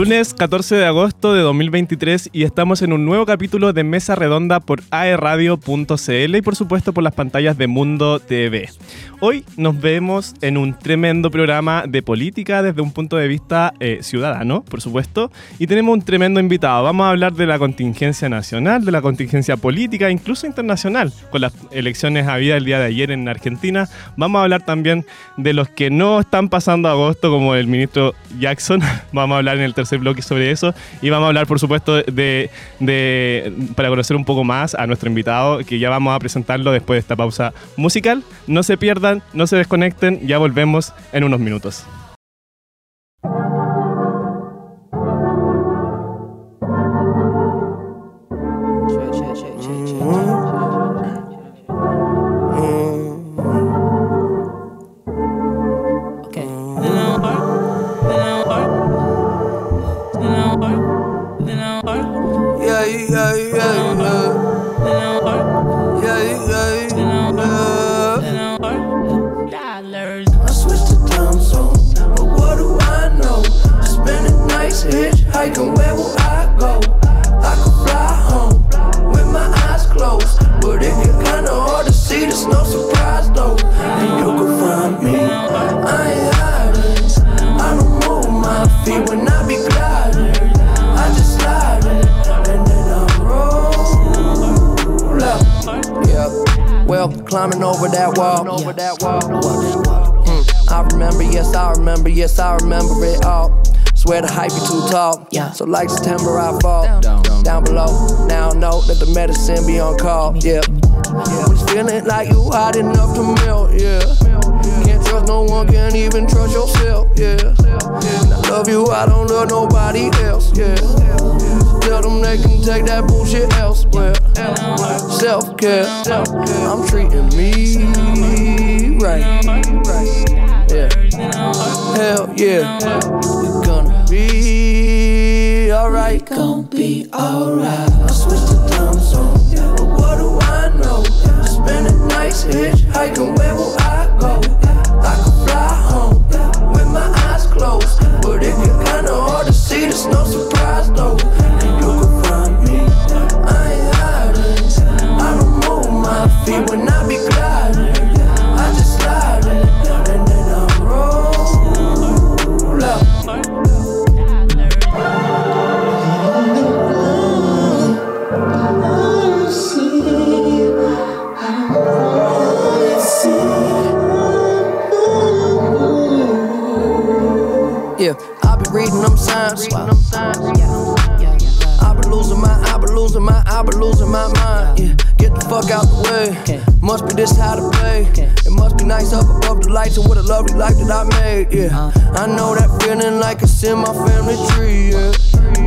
Lunes 14 de agosto de 2023 y estamos en un nuevo capítulo de Mesa Redonda por aerradio.cl y por supuesto por las pantallas de Mundo TV. Hoy nos vemos en un tremendo programa de política desde un punto de vista eh, ciudadano, por supuesto, y tenemos un tremendo invitado. Vamos a hablar de la contingencia nacional, de la contingencia política, incluso internacional, con las elecciones habidas el día de ayer en Argentina. Vamos a hablar también de los que no están pasando agosto, como el ministro Jackson. Vamos a hablar en el tercer bloque sobre eso y vamos a hablar, por supuesto, de, de para conocer un poco más a nuestro invitado, que ya vamos a presentarlo después de esta pausa musical. No se pierdan no se desconecten, ya volvemos en unos minutos. yeah. Climbing over that wall. Over that wall. Mm, I remember, yes, I remember, yes, I remember it all. Swear the hype be too tall. Yeah. So like September, I fall down, down, down below. Now I know that the medicine be on call. Yeah. yeah. Was feeling like you hot enough to melt. Yeah. Can't trust no one, can't even trust yourself. Yeah. I love you, I don't love nobody else. Yeah. Tell them they can take that bullshit elsewhere. Self care, I'm treating me right. Yeah. Hell yeah. We gonna be alright. Gonna be alright. I switched the time zone, but what do I know? Spending nights hitchhiking, where will I go? Fuck out the way. Must be this how to play. It must be nice up above the lights and what a lovely life that I made. Yeah, uh. I know that feeling like it's in my family tree. Yeah,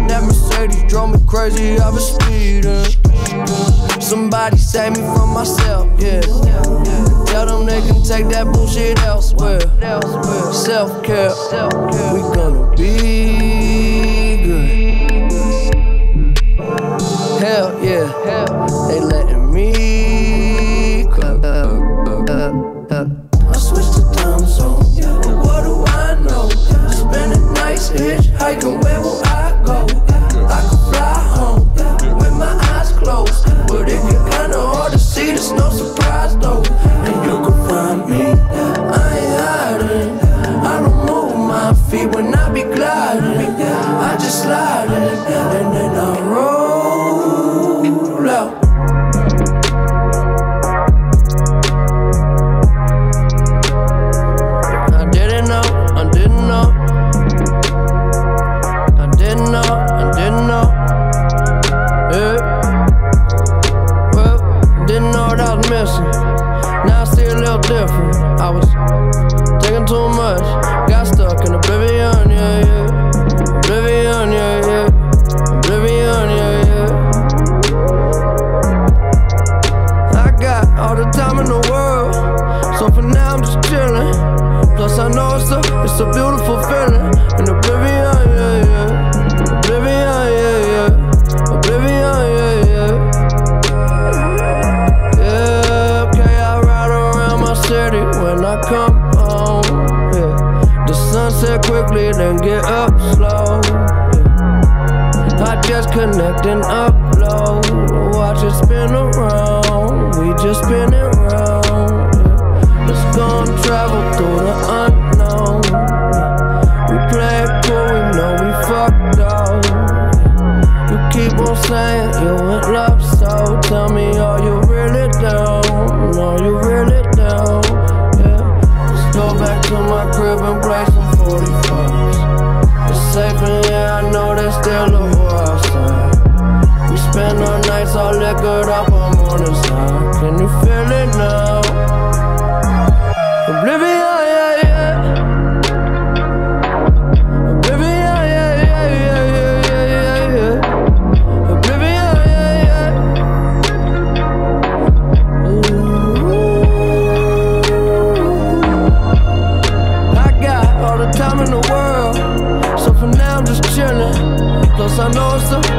that Mercedes drove me crazy. I was speeding. Somebody save me from myself. Yeah, tell them they can take that bullshit elsewhere. Self care, we gonna be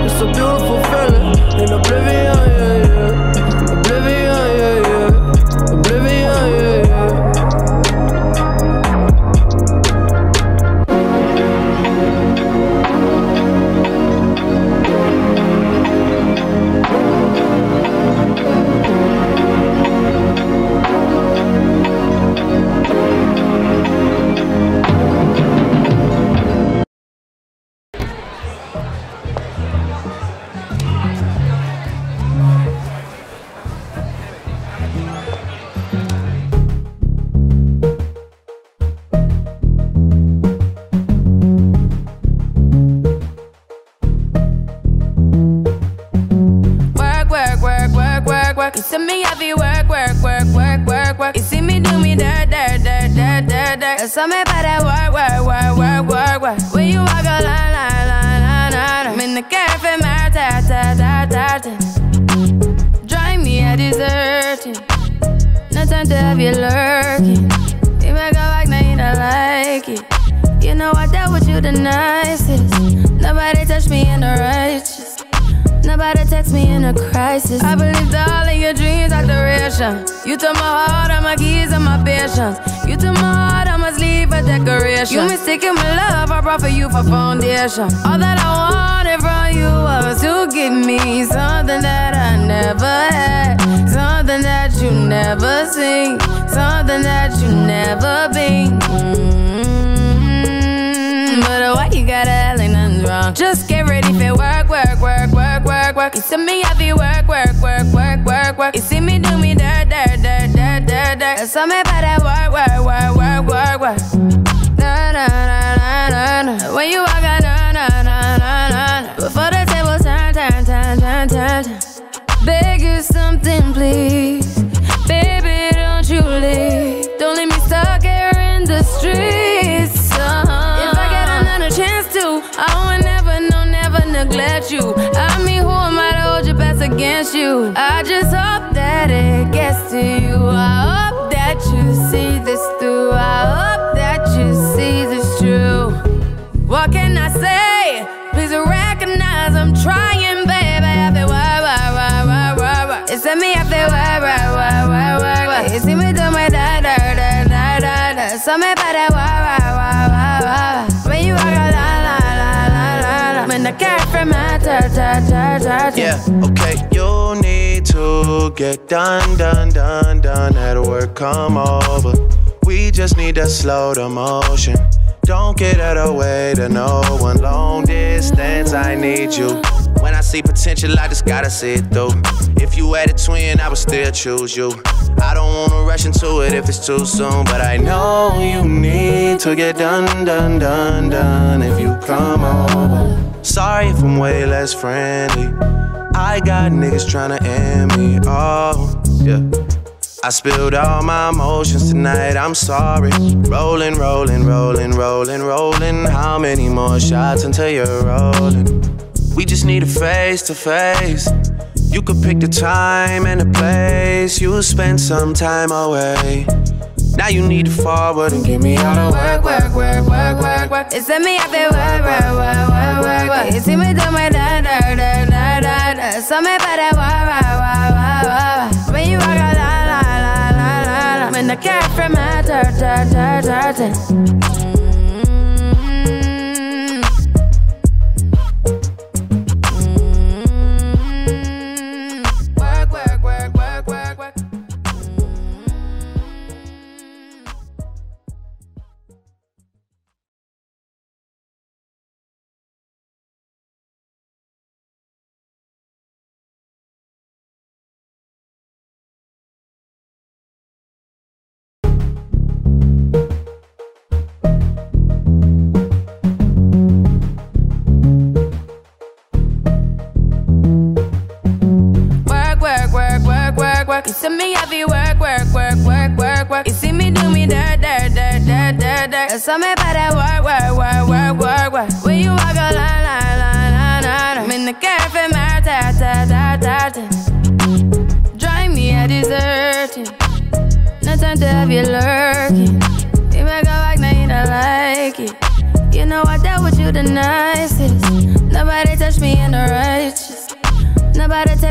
it's a, beautiful feeling in oblivion, yeah, yeah. Me in a crisis. I believed all of your dreams are duration. You took my heart, all my keys, and my patience. You took my heart, I must leave a decoration. You mistaken my love, I brought for you for foundation. All that I wanted from you was to give me something that I never had, something that you never seen, something that you never been. Mm, But why you gotta act like nothing's wrong? Just get ready for work, work, work, work, work, work. You see me heavy work, work, work, work, work, work. You see me do me dirt, dirt, dirt, dirt, dirt, dirt. There's something about that work, work, work, work, work, work. Na na na na na na. When you walk out, na na na na. na. Before the table turn, turn, turn, turn, turn, turn. Beg you something, please. Baby, don't you leave. Against you? I just hope that it gets to you. I hope that you see this through. I hope that you see this true. What can I say? When the cat from my ta, ta, ta, ta. Yeah, okay. You need to get done, done, done, done. At work, come over. We just need to slow the motion. Don't get out of the way to no one. Long distance, I need you. When I see potential, I just gotta see it through. If you had a twin, I would still choose you. I don't wanna rush into it if it's too soon, but I know you need to get done, done, done, done. If you come over, sorry if I'm way less friendly. I got niggas tryna end me. Oh, yeah. I spilled all my emotions tonight, I'm sorry. Rolling, rolling, rolling, rolling, rolling. How many more shots until you're rolling? We just need a face to face. You could pick the time and the place. You'll spend some time away. Now you need to forward and give me all the work, work, work, work, work, work. It's me, I there, work, work, work, work, work, work. You see me do my da, da, da, da, da, da. So me that wah, wah, wah, wah, wah. When you walk out, la, la, la, la, la, la. When the cat from my ta, ta, ta, ta,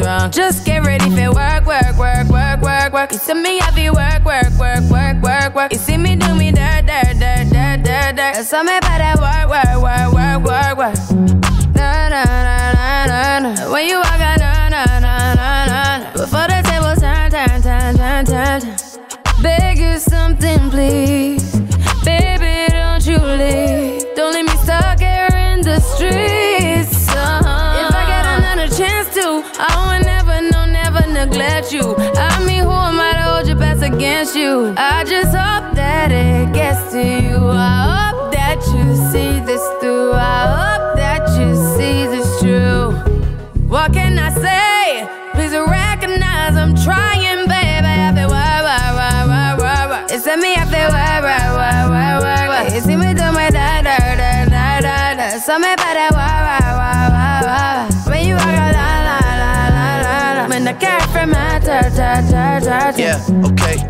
wrong? Just get ready for work, work, work, work, work, work. You see me heavy work, work, work, work, work, work. You see me do me dirt, dirt, dirt, dirt, dirt, dirt. There's something about that work, work, work, work, work, work. Na na na na na na. When you walk out, na na na na na. Before the table turn, turn, turn, turn, turn, turn. Beg you something, please. Baby, don't you leave. Against you? I just hope that it gets to you. I hope that you see this through. I hope that you see this true. What can I say? Please recognize I'm trying, baby. I feel why, why, why, why, why, why. It's a me, I feel why, why, why, why, why, why. You see me do my da, da, da, da, da, da. Something about that why, why, why, why, why. When you walk out, la, la, la, la, la, la. When the cat from my ta, ta, ta, ta. Yeah, okay.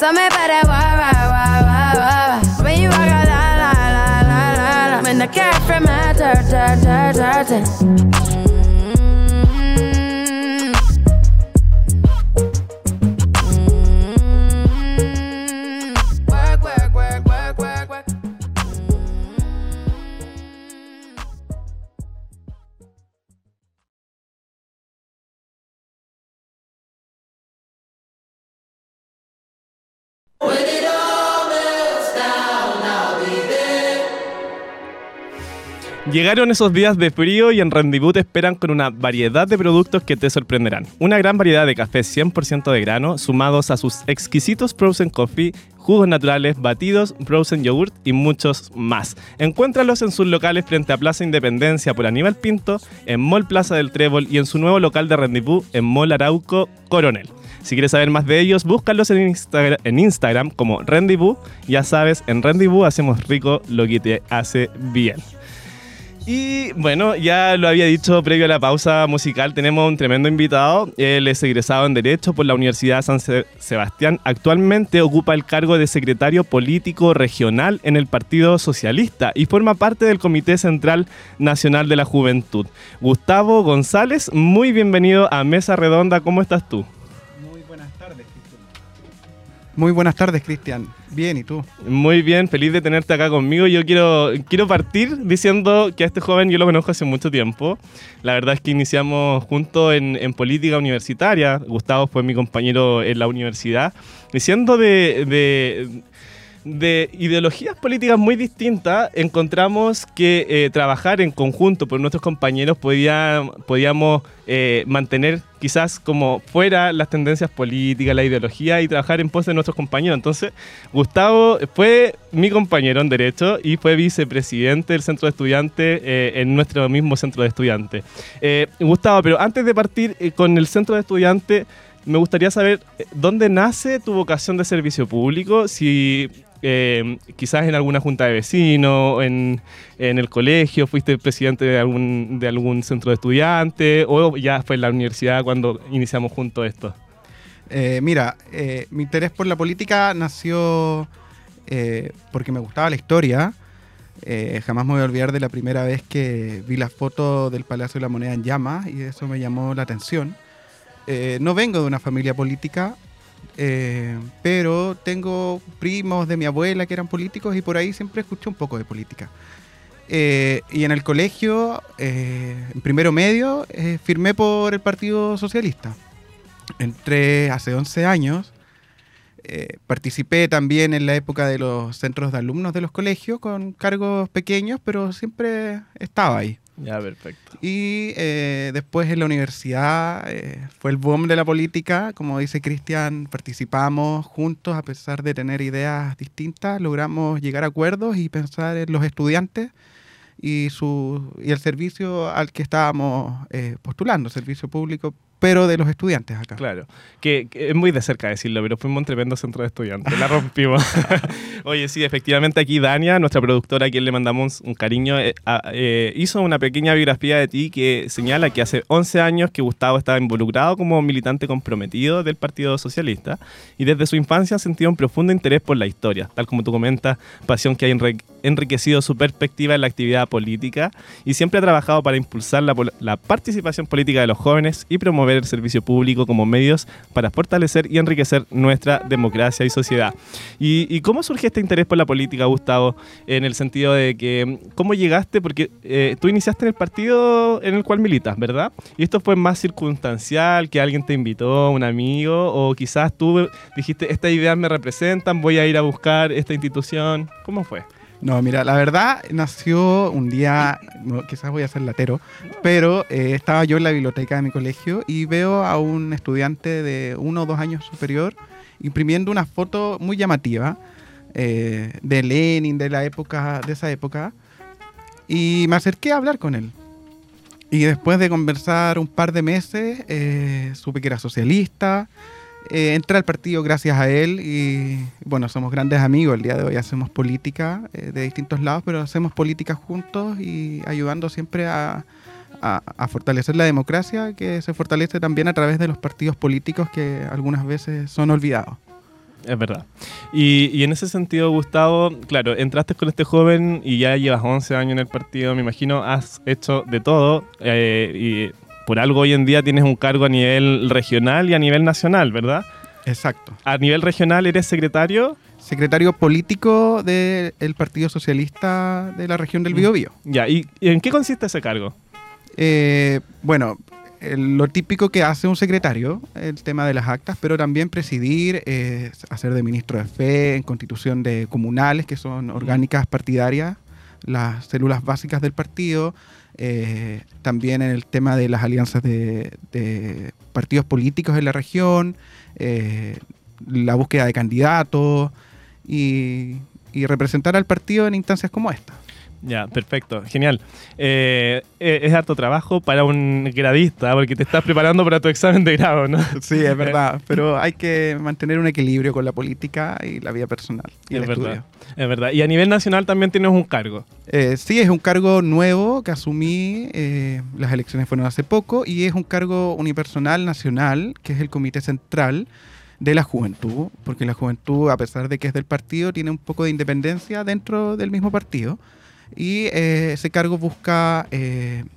Pásame para guau, guau, guau, guau, guau. When you walk a la, la, la, la, la, la. When the cat from my turn turn turn. dirt. Llegaron esos días de frío y en Rendezvous te esperan con una variedad de productos que te sorprenderán. Una gran variedad de café 100% de grano, sumados a sus exquisitos frozen coffee, jugos naturales, batidos, frozen yogurt y muchos más. Encuéntralos en sus locales frente a Plaza Independencia por Aníbal Pinto, en Mall Plaza del Trébol y en su nuevo local de Rendezvous en Mall Arauco Coronel. Si quieres saber más de ellos, búscalos en, en Instagram como Rendezvous. Ya sabes, en Rendezvous hacemos rico lo que te hace bien. Y bueno, ya lo había dicho previo a la pausa musical, tenemos un tremendo invitado. Él es egresado en Derecho por la Universidad San Se- Sebastián. Actualmente ocupa el cargo de secretario político regional en el Partido Socialista y forma parte del Comité Central Nacional de la Juventud. Gustavo González, muy bienvenido a Mesa Redonda. ¿Cómo estás tú? Muy buenas tardes, Cristian. Bien, ¿y tú? Muy bien, feliz de tenerte acá conmigo. Yo quiero, quiero partir diciendo que a este joven yo lo conozco hace mucho tiempo. La verdad es que iniciamos juntos en, en política universitaria. Gustavo fue mi compañero en la universidad. Diciendo de, de, de ideologías políticas muy distintas, encontramos que eh, trabajar en conjunto por nuestros compañeros podía, podíamos eh, mantener quizás como fuera las tendencias políticas, la ideología y trabajar en pos de nuestros compañeros. Entonces, Gustavo fue mi compañero en Derecho y fue vicepresidente del centro de estudiantes eh, en nuestro mismo centro de estudiantes. Gustavo, pero antes de partir con el centro de estudiantes, me gustaría saber dónde nace tu vocación de servicio público, si eh, quizás en alguna junta de vecinos, en, el colegio, fuiste presidente de algún, de centro de estudiantes o ya fue en la universidad cuando iniciamos juntos esto. Eh, mira, eh, mi interés por la política nació porque me gustaba la historia. jamás me voy a olvidar de la primera vez que vi la foto del Palacio de la Moneda en llamas y eso me llamó la atención. no vengo de una familia política, eh, pero tengo primos de mi abuela que eran políticos y por ahí siempre escuché un poco de política. Eh, y en el colegio, eh, en primero medio, firmé por el Partido Socialista. Entré hace 11 años. participé también en la época de los centros de alumnos de los colegios con cargos pequeños, pero siempre estaba ahí. Ya, perfecto. Y eh, después en la universidad eh, fue el boom de la política. Como dice Cristian, participamos juntos a pesar de tener ideas distintas. Logramos llegar a acuerdos y pensar en los estudiantes y, su, y el servicio al que estábamos eh, postulando, servicio público pero de los estudiantes acá. Claro, que, es muy de cerca decirlo, pero fuimos un tremendo centro de estudiantes, la rompimos. Oye, sí, efectivamente aquí Dania, nuestra productora, a quien le mandamos un cariño, eh, eh, hizo una pequeña biografía de ti que señala que hace 11 años que Gustavo estaba involucrado como militante comprometido del Partido Socialista y desde su infancia ha sentido un profundo interés por la historia, tal como tú comentas, pasión que ha enriquecido su perspectiva en la actividad política y siempre ha trabajado para impulsar la, la participación política de los jóvenes y promover el servicio público como medios para fortalecer y enriquecer nuestra democracia y sociedad. ¿Y, cómo surge este interés por la política, Gustavo? En el sentido de que, ¿cómo llegaste? Porque eh, tú iniciaste en el partido en el cual militas, ¿verdad? Y esto fue más circunstancial, que alguien te invitó, un amigo, o quizás tú dijiste, estas ideas me representan, voy a ir a buscar esta institución. ¿Cómo fue? No, mira, la verdad nació un día, quizás voy a ser latero, pero eh, estaba yo en la biblioteca de mi colegio y veo a un estudiante de uno o dos años superior imprimiendo una foto muy llamativa eh, de Lenin, de la época, de esa época, y me acerqué a hablar con él. Y después de conversar un par de meses, eh, supe que era socialista, eh, al partido gracias a él y bueno, somos grandes amigos. El día de hoy hacemos política eh, de distintos lados, pero hacemos política juntos y ayudando siempre a, fortalecer la democracia, que se fortalece también a través de los partidos políticos que algunas veces son olvidados. Es verdad. Y, en ese sentido, Gustavo, claro, entraste con este joven y ya llevas 11 años en el partido, me imagino, has hecho de todo eh, y por algo hoy en día tienes un cargo a nivel regional y a nivel nacional, ¿verdad? Exacto. A nivel regional eres secretario. Secretario político del Partido Socialista de la región del Biobío. Ya, ¿y, en qué consiste ese cargo? Eh, bueno, lo típico que hace un secretario, el tema de las actas, pero también presidir, eh, hacer de ministro de fe en constitución de comunales, que son orgánicas partidarias, las células básicas del partido, eh, también en el tema de las alianzas de, partidos políticos en la región, eh, la búsqueda de candidatos y, representar al partido en instancias como esta. Ya, perfecto, genial. Eh, es harto trabajo para un gradista, porque te estás preparando para tu examen de grado, ¿no? Sí, es verdad, pero hay que mantener un equilibrio con la política y la vida personal. Y es verdad. Es verdad. Y a nivel nacional también tienes un cargo. Eh, sí, es un cargo nuevo que asumí. Eh, las elecciones fueron hace poco y es un cargo unipersonal nacional, que es el Comité Central de la Juventud, porque la Juventud, a pesar de que es del partido, tiene un poco de independencia dentro del mismo partido. Y eh, ese cargo busca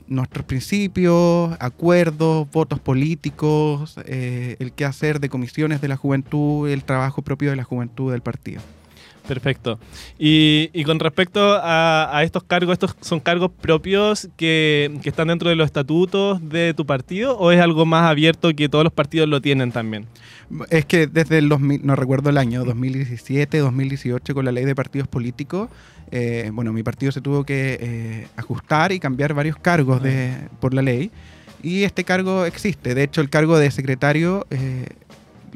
nuestros principios, acuerdos, votos políticos, el qué hacer de comisiones de la juventud, el trabajo propio de la juventud del partido. Perfecto. Y, y con respecto a, a estos cargos, ¿estos son cargos propios que, que están dentro de los estatutos de tu partido o es algo más abierto que todos los partidos lo tienen también? Es que desde el 2000, no recuerdo el año, 2017, 2018, con la ley de partidos políticos, eh, bueno, mi partido se tuvo que eh, ajustar y cambiar varios cargos de, por la ley. Y este cargo existe. De hecho, el cargo de secretario eh,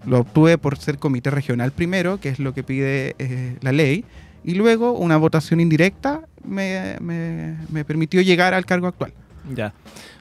lo obtuve por ser comité regional primero, que es lo que pide la ley. Y luego una votación indirecta me, me- me permitió llegar al cargo actual. Ya,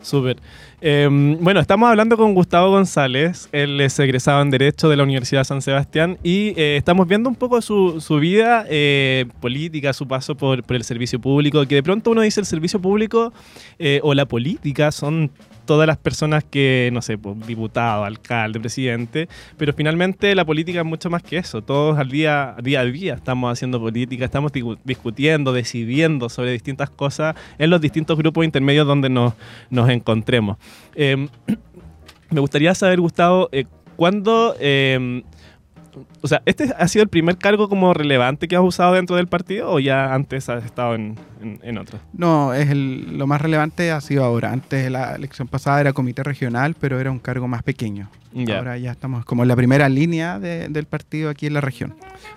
súper. Eh, bueno, estamos hablando con Gustavo González, él es egresado en Derecho de la Universidad de San Sebastián y eh, estamos viendo un poco su, su vida eh, política, su paso por, por el servicio público, que de pronto uno dice el servicio público eh, o la política son todas las personas que, no sé, pues, diputado, alcalde, presidente, pero finalmente la política es mucho más que eso. Todos al día, día a día estamos haciendo política, estamos discutiendo, decidiendo sobre distintas cosas en los distintos grupos intermedios donde nos, nos encontremos. Eh, me gustaría saber, Gustavo, eh, ¿cuándo... eh, o sea, ¿este ha sido el primer cargo como relevante que has usado dentro del partido o ya antes has estado en, en, en otro? No, es el- lo más relevante ha sido ahora. Antes de la elección pasada era comité regional, pero era un cargo más pequeño. Ya. Ahora ya estamos como en la primera línea de- del partido aquí en la región.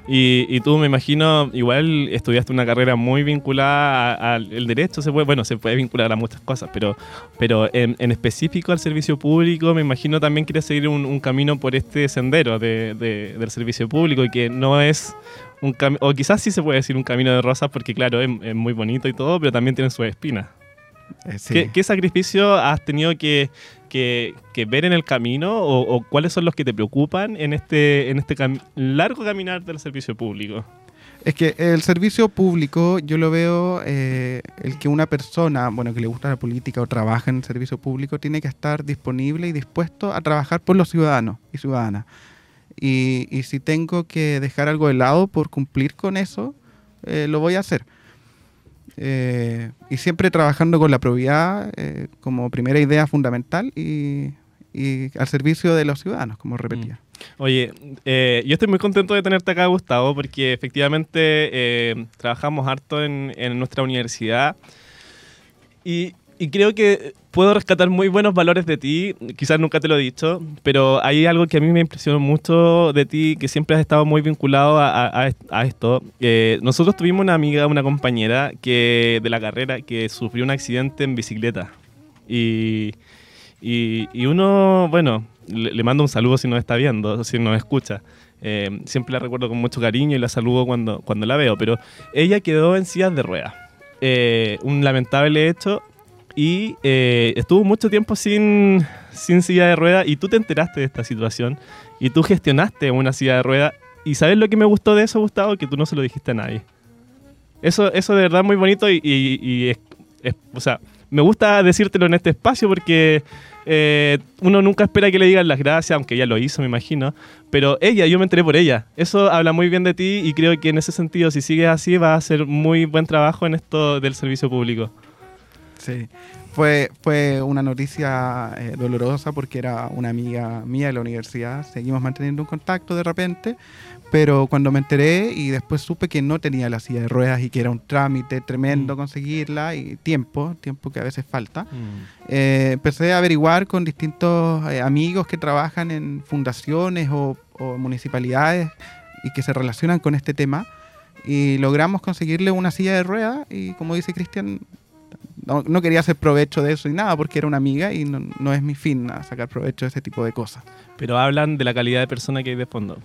Y, y tú me imagino, igual estudiaste una carrera muy vinculada al derecho, se puede, bueno, se puede vincular a muchas cosas, pero, pero en, en específico al servicio público, me imagino también quieres seguir un, un camino por este sendero de- de- del servicio público y que no es un camino, o quizás sí se puede decir un camino de rosas porque claro, es, es muy bonito y todo, pero también tiene sus espinas. Eh, sí. ¿Qué, qué sacrificio has tenido que, que- que ver en el camino o, o cuáles son los que te preocupan en este, en este cam- largo caminar del servicio público? Es que el servicio público, yo lo veo, eh, el que una persona, bueno, que le gusta la política o trabaja en el servicio público, tiene que estar disponible y dispuesto a trabajar por los ciudadanos y ciudadanas. Y, y si tengo que dejar algo de lado por cumplir con eso, eh, lo voy a hacer. Eh, y siempre trabajando con la probidad eh, como primera idea fundamental y, y al servicio de los ciudadanos, como repetía. Oye, eh, yo estoy muy contento de tenerte acá, Gustavo, porque efectivamente eh, trabajamos harto en, en nuestra universidad y, y creo que puedo rescatar muy buenos valores de ti. Quizás nunca te lo he dicho, pero hay algo que a mí me impresionó mucho de ti, que siempre has estado muy vinculado a, a- a est- a esto. Eh, nosotros tuvimos una amiga, una compañera que de la carrera que sufrió un accidente en bicicleta. Y, y, y uno, bueno, le, le mando un saludo si nos está viendo, si nos escucha. Eh, siempre la recuerdo con mucho cariño y la saludo cuando, cuando la veo, pero ella quedó en sillas de ruedas. Eh, un lamentable hecho y eh, estuvo mucho tiempo sin, sin silla de ruedas y tú te enteraste de esta situación y tú gestionaste una silla de ruedas y ¿sabes lo que me gustó de eso, Gustavo? Que tú no se lo dijiste a nadie. Eso, eso de verdad es muy bonito y, y- y es, es- o sea, me gusta decírtelo en este espacio porque eh, uno nunca espera que le digan las gracias, aunque ella lo hizo, me imagino. Pero ella, yo me enteré por ella. Eso habla muy bien de ti y creo que en ese sentido, si sigues así, vas a hacer muy buen trabajo en esto del servicio público. Sí. Fue, fue una noticia eh, dolorosa porque era una amiga mía de la universidad. Seguimos manteniendo un contacto de repente, pero cuando me enteré y después supe que no tenía la silla de ruedas y que era un trámite tremendo Mm. conseguirla y tiempo, tiempo que a veces falta, eh, empecé a averiguar con distintos eh, amigos que trabajan en fundaciones o, o municipalidades y que se relacionan con este tema y logramos conseguirle una silla de ruedas y como dice Cristian, no, quería hacer provecho de eso y nada porque era una amiga y no, no es mi fin sacar provecho de ese tipo de cosas. Pero hablan de la calidad de persona que hay de fondo.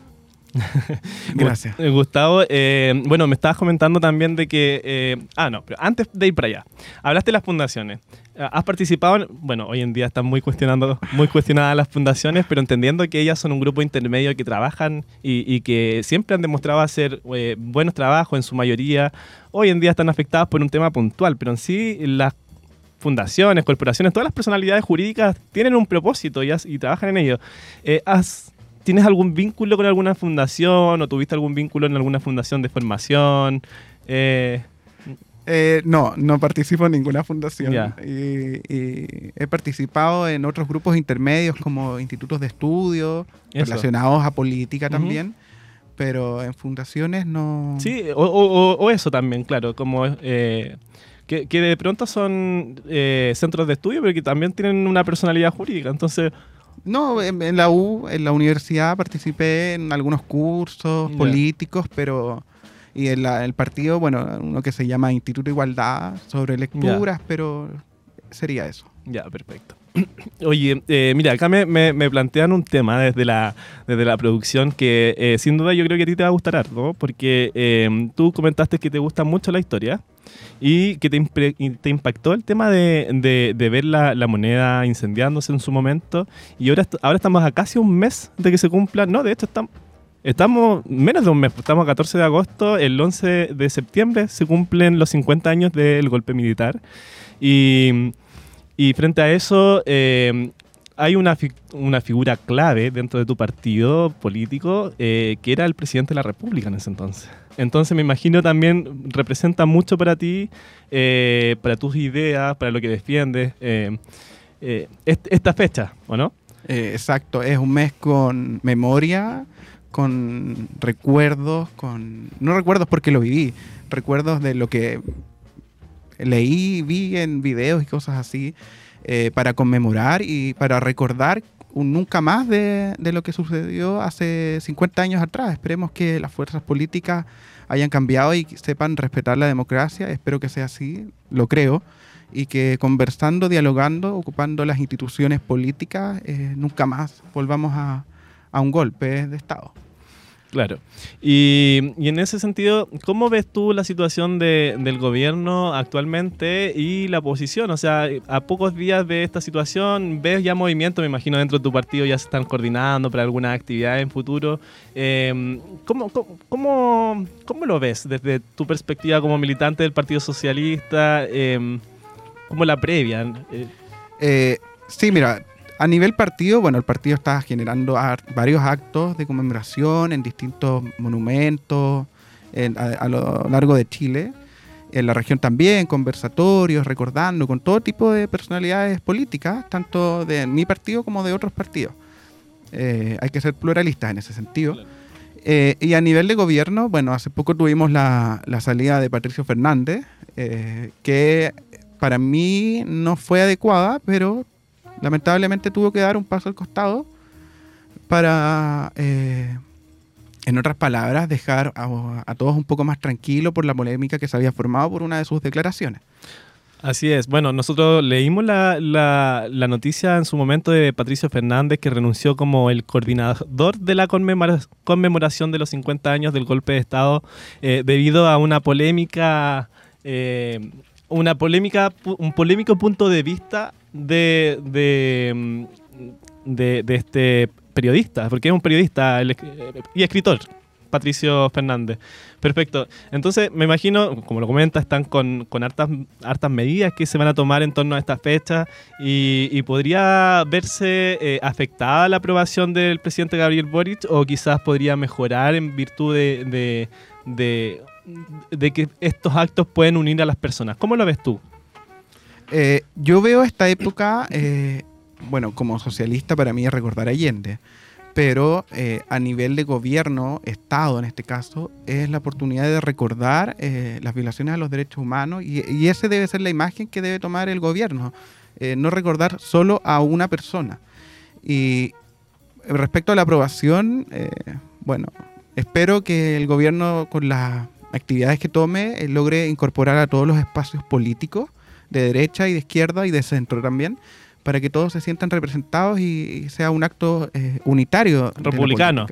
Gracias. Gu- Gustavo, eh, bueno, me estabas comentando también de que... eh, ah, no, pero antes de ir para allá, hablaste de las fundaciones. Ah, Has participado, en- bueno, hoy en día están muy, cuestionando, muy cuestionadas las fundaciones, pero entendiendo que ellas son un grupo intermedio que trabajan y, y que siempre han demostrado hacer eh, buenos trabajos en su mayoría, hoy en día están afectadas por un tema puntual, pero en sí las fundaciones, corporaciones, todas las personalidades jurídicas tienen un propósito y, has- y trabajan en ello. Eh, has- ¿Tienes algún vínculo con alguna fundación o tuviste algún vínculo en alguna fundación de formación? Eh, Eh, no, no participo en ninguna fundación. Ya. Y, y he participado en otros grupos intermedios como institutos de estudio Eso. relacionados a política también. pero en fundaciones no... Sí, o, o- o eso también, claro, como eh, que, que de pronto son eh, centros de estudio, pero que también tienen una personalidad jurídica. Entonces, No, en, en la U, en la universidad participé en algunos cursos políticos, pero... Y en la- el partido, bueno, uno que se llama Instituto Igualdad, sobre lecturas, pero sería eso. ya, perfecto. Oye, eh, mira, acá me, me- me plantean un tema desde la, desde la producción que eh, sin duda yo creo que a ti te va a gustar harto, porque eh, tú comentaste que te gusta mucho la historia y que te, te impactó el tema de, de- ver la, la moneda incendiándose en su momento. Y ahora, ahora estamos a casi un mes de que se cumpla, no, de hecho estamos... Estamos menos de un mes, pues, estamos a 14 de agosto, el 11 de septiembre se cumplen los 50 años del golpe militar. Y, y frente a eso eh, hay una, fi- una figura clave dentro de tu partido político eh, que era el presidente de la República en ese entonces. Entonces me imagino también representa mucho para ti, eh, para tus ideas, para lo que defiendes, eh, eh, est- esta fecha, ¿o no? Exacto, es un mes con memoria, con recuerdos, con... No recuerdos porque lo viví, recuerdos de lo que leí, vi en videos y cosas así, eh, para conmemorar y para recordar un nunca más de, de lo que sucedió hace 50 años atrás. Esperemos que las fuerzas políticas hayan cambiado y sepan respetar la democracia. Espero que sea así, lo creo. Y que conversando, dialogando, ocupando las instituciones políticas, eh, nunca más volvamos a, a un golpe de Estado. Claro. Y, en ese sentido, ¿cómo ves tú la situación de- del gobierno actualmente y la oposición? O sea, a pocos días de esta situación, ¿ves ya movimiento? Me imagino dentro de tu partido ya se están coordinando para algunas actividades en futuro. Eh, ¿cómo, cómo, cómo, lo ves desde tu perspectiva como militante del Partido Socialista? Eh, ¿Cómo la previa? Eh, Eh, sí, mira, a nivel partido, bueno, el partido está generando ar- varios actos de conmemoración en distintos monumentos en- a, a lo largo de Chile. En la región también, conversatorios, recordando con todo tipo de personalidades políticas, tanto de mi partido como de otros partidos. Eh, hay que ser pluralistas en ese sentido. Claro. Eh, y a nivel de gobierno, bueno, hace poco tuvimos la, la salida de Patricio Fernández, eh, que para mí no fue adecuada, pero lamentablemente tuvo que dar un paso al costado para, eh, en otras palabras, dejar a, todos un poco más tranquilos por la polémica que se había formado por una de sus declaraciones. Así es. Bueno, nosotros leímos la, la- noticia en su momento de Patricio Fernández que renunció como el coordinador de la conmemora- conmemoración de los 50 años del golpe de Estado eh, debido a una polémica, eh, una polémica, un polémico punto de vista de, de, mm, de- de este periodista, porque es un periodista eh, y escritor. Patricio Fernández. Perfecto. Entonces, me imagino, como lo comenta, están con, hartas, medidas que se van a tomar en torno a esta fecha y, podría verse eh, afectada la aprobación del presidente Gabriel Boric o quizás podría mejorar en virtud de, de, de- que estos actos pueden unir a las personas. ¿Cómo lo ves tú? Eh, yo veo esta época, eh, bueno, como socialista para mí es recordar Allende, pero eh, a nivel de gobierno, Estado en este caso, es la oportunidad de recordar eh, las violaciones a los derechos humanos y, y esa debe ser la imagen que debe tomar el gobierno, eh, no recordar solo a una persona. Y respecto a la aprobación, bueno, espero que el gobierno con las actividades que tome logre incorporar a todos los espacios políticos de derecha y de izquierda y de centro también, para que todos se sientan representados y, sea un acto eh, unitario. Republicano.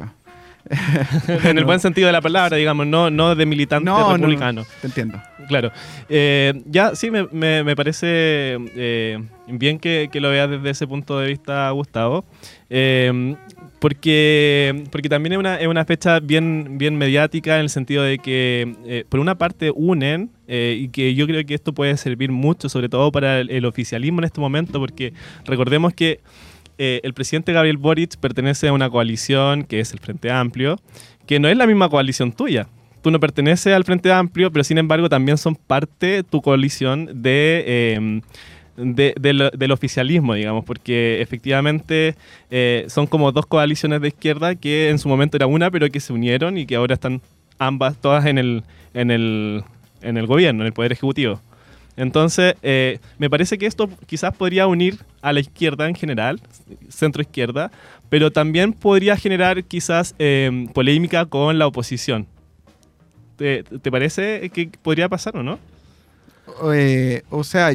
en el buen sentido de la palabra, digamos, no, no de militante No, no, republicano. Te entiendo. Claro. Eh, ya, sí, me, me- me parece eh, bien que, que lo veas desde ese punto de vista, Gustavo. Eh, porque, porque también es una, es una fecha bien, bien mediática en el sentido de que, eh, por una parte, unen eh, y que yo creo que esto puede servir mucho, sobre todo para el, oficialismo en este momento, porque recordemos que eh, el presidente Gabriel Boric pertenece a una coalición que es el Frente Amplio, que no es la misma coalición tuya. Tú no perteneces al Frente Amplio, pero sin embargo también son parte tu coalición de, de- del, oficialismo, digamos, porque efectivamente eh, son como dos coaliciones de izquierda que en su momento era una, pero que se unieron y que ahora están ambas, todas en el, en el, en el gobierno, en el Poder Ejecutivo. Entonces, eh, me parece que esto quizás podría unir a la izquierda en general, centro izquierda, pero también podría generar quizás eh, polémica con la oposición. ¿Te, parece que podría pasar o no? O sea,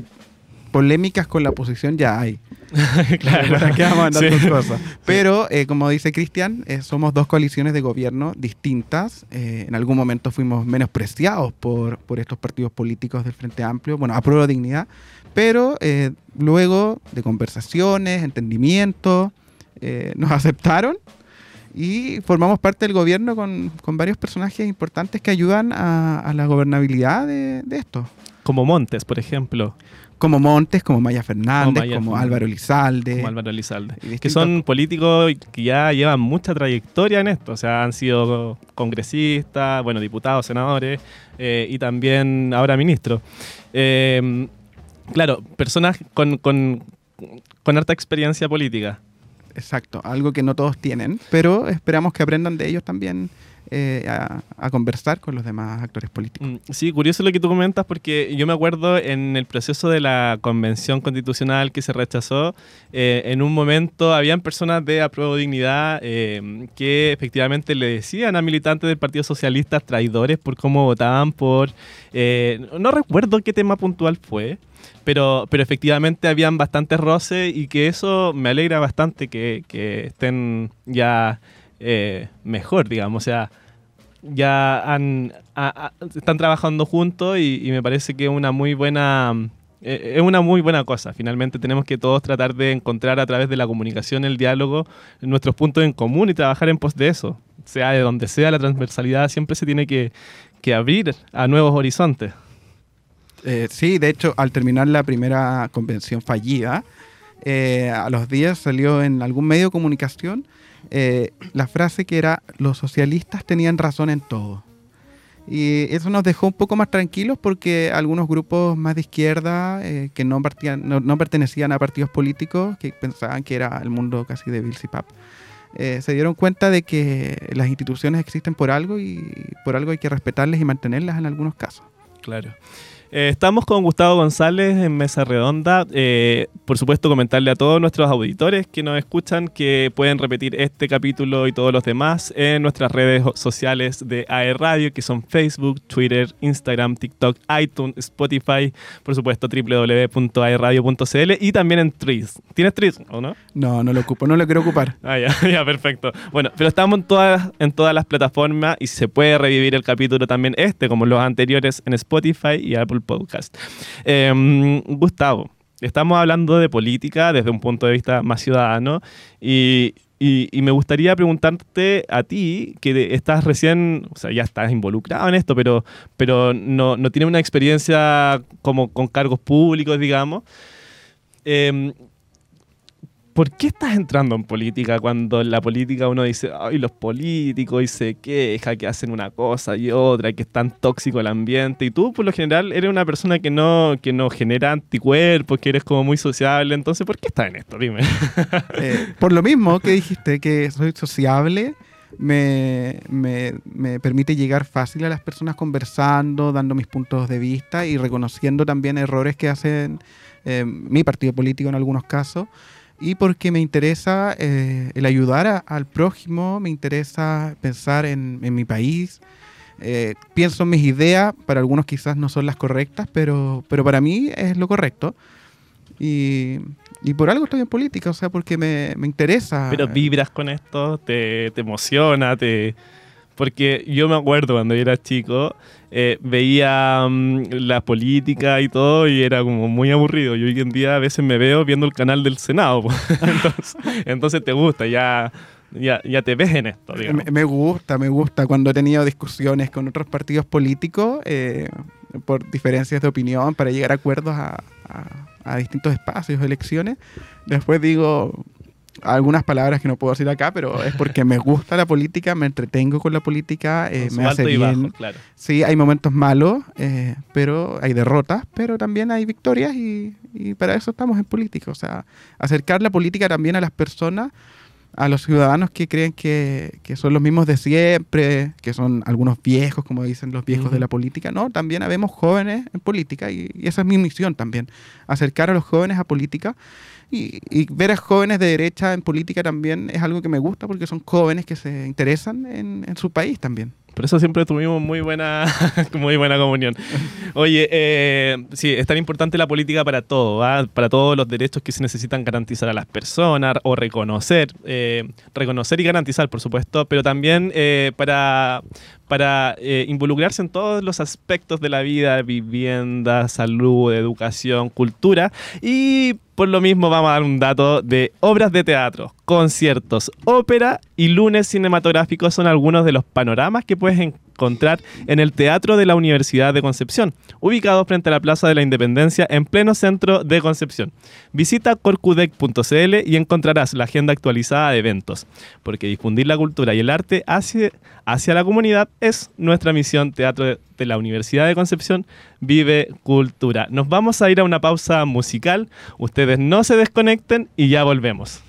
polémicas con la oposición ya hay. claro. ¿Para qué vamos a andar Sí. con cosas? Pero, eh, como dice Cristian, eh, somos dos coaliciones de gobierno distintas. Eh, en algún momento fuimos menospreciados por, por estos partidos políticos del Frente Amplio, bueno, a prueba de dignidad, pero eh, luego de conversaciones, entendimiento, nos aceptaron y formamos parte del gobierno con, con varios personajes importantes que ayudan a, a la gobernabilidad de, de esto. Como Montes, por ejemplo, Como Montes, como Maya Fernández, Maya como Fernández. Álvaro Elizalde. como Álvaro Elizalde, y que distintos- son políticos que ya llevan mucha trayectoria en esto, o sea, han sido congresistas, bueno, diputados, senadores eh, y también ahora ministros. Eh, claro, personas con, con, con harta experiencia política. Exacto, algo que no todos tienen, pero esperamos que aprendan de ellos también eh, a, conversar con los demás actores políticos. Mm, Sí, curioso lo que tú comentas porque yo me acuerdo en el proceso de la convención constitucional que se rechazó, eh, en un momento habían personas de Apruebo Dignidad eh, que efectivamente le decían a militantes del Partido Socialista traidores por cómo votaban por... no recuerdo qué tema puntual fue, pero, pero efectivamente habían bastantes roces y que eso me alegra bastante que estén ya eh, mejor, digamos, o sea ya han, están trabajando juntos y, me parece que es una muy buena eh, es una muy buena cosa. Finalmente tenemos que todos tratar de encontrar a través de la comunicación, el diálogo, nuestros puntos en común y trabajar en pos de eso. Sea de donde sea, la transversalidad siempre se tiene que, que abrir a nuevos horizontes. Eh, sí, de hecho, al terminar la primera convención fallida, a los días salió en algún medio de comunicación eh, la frase que era los socialistas tenían razón en todo. Y eso nos dejó un poco más tranquilos porque algunos grupos más de izquierda eh, que no, pertenecían a partidos políticos, que pensaban que era el mundo casi de Bill Pap, eh, se dieron cuenta de que las instituciones existen por algo y por algo hay que respetarlas y mantenerlas en algunos casos. Claro. Eh, estamos con Gustavo González en Mesa Redonda. Eh, por supuesto, comentarle a todos nuestros auditores que nos escuchan que pueden repetir este capítulo y todos los demás en nuestras redes sociales de AE Radio, que son Facebook, Twitter, Instagram, TikTok, iTunes, Spotify, por supuesto, www.aeradio.cl y también en Trees. ¿Tienes Trees o no? No, no lo ocupo, no lo quiero ocupar. Ah, ya, ya, perfecto. Bueno, pero estamos en todas, en todas las plataformas y se puede revivir el capítulo también este, como los anteriores, en Spotify y Apple Podcast. Em, Gustavo, estamos hablando de política desde un punto de vista más ciudadano y, me gustaría preguntarte a ti, que estás recién, o sea, ya estás involucrado en esto, pero, pero no, no tienes una experiencia como con cargos públicos, digamos. Em, ¿Por qué estás entrando en política cuando en la política uno dice, ay, los políticos y se queja que hacen una cosa y otra, que es tan tóxico el ambiente? Y tú, por lo general, eres una persona que no, que no genera anticuerpos, que eres como muy sociable. Entonces, ¿por qué estás en esto? Dime. Eh, por lo mismo que dijiste, que soy sociable, me, me- me permite llegar fácil a las personas conversando, dando mis puntos de vista y reconociendo también errores que hacen eh, mi partido político en algunos casos. Y porque me interesa eh, el ayudar a- al prójimo, me interesa pensar en, mi país. Eh, pienso en mis ideas, para algunos quizás no son las correctas, pero, pero para mí es lo correcto. Y, y por algo estoy en política, o sea, porque me, me interesa. Pero vibras con esto, te, te emociona, te... Porque yo me acuerdo cuando yo era chico, eh, veía mm, la política y todo y era como muy aburrido. Y hoy en día a veces me veo viendo el canal del Senado. entonces, entonces te gusta, ya, ya, ya te ves en esto, digamos. Me, me gusta, me gusta. Cuando he tenido discusiones con otros partidos políticos eh, por diferencias de opinión para llegar a acuerdos a, a- a distintos espacios, elecciones, después digo, algunas palabras que no puedo decir acá, pero es porque me gusta la política, me entretengo con la política, eh, me hace bien. bajo, claro. Sí, hay momentos malos, eh, pero hay derrotas, pero también hay victorias y, y para eso estamos en política. O sea, acercar la política también a las personas, a los ciudadanos que creen que, que son los mismos de siempre, que son algunos viejos, como dicen los viejos Ujú. de la política. No, también habemos jóvenes en política y, y esa es mi misión también, acercar a los jóvenes a política. Y, y ver a jóvenes de derecha en política también es algo que me gusta porque son jóvenes que se interesan en, en su país también. Por eso siempre tuvimos muy buena, muy buena comunión. Oye, eh, sí, es tan importante la política para todo, ¿va? para todos los derechos que se necesitan garantizar a las personas o reconocer, eh, reconocer y garantizar, por supuesto, pero también eh, para, involucrarse en todos los aspectos de la vida, vivienda, salud, educación, cultura. Y por lo mismo vamos a dar un dato de obras de teatro, conciertos, ópera y lunes cinematográficos son algunos de los panoramas que puedes encontrar en el Teatro de la Universidad de Concepción, ubicado frente a la Plaza de la Independencia en pleno centro de Concepción. Visita corcudec.cl y encontrarás la agenda actualizada de eventos, porque difundir la cultura y el arte hacia, hacia la comunidad es nuestra misión. Teatro de- de la Universidad de Concepción vive cultura. Nos vamos a ir a una pausa musical. Ustedes no se desconecten y ya volvemos.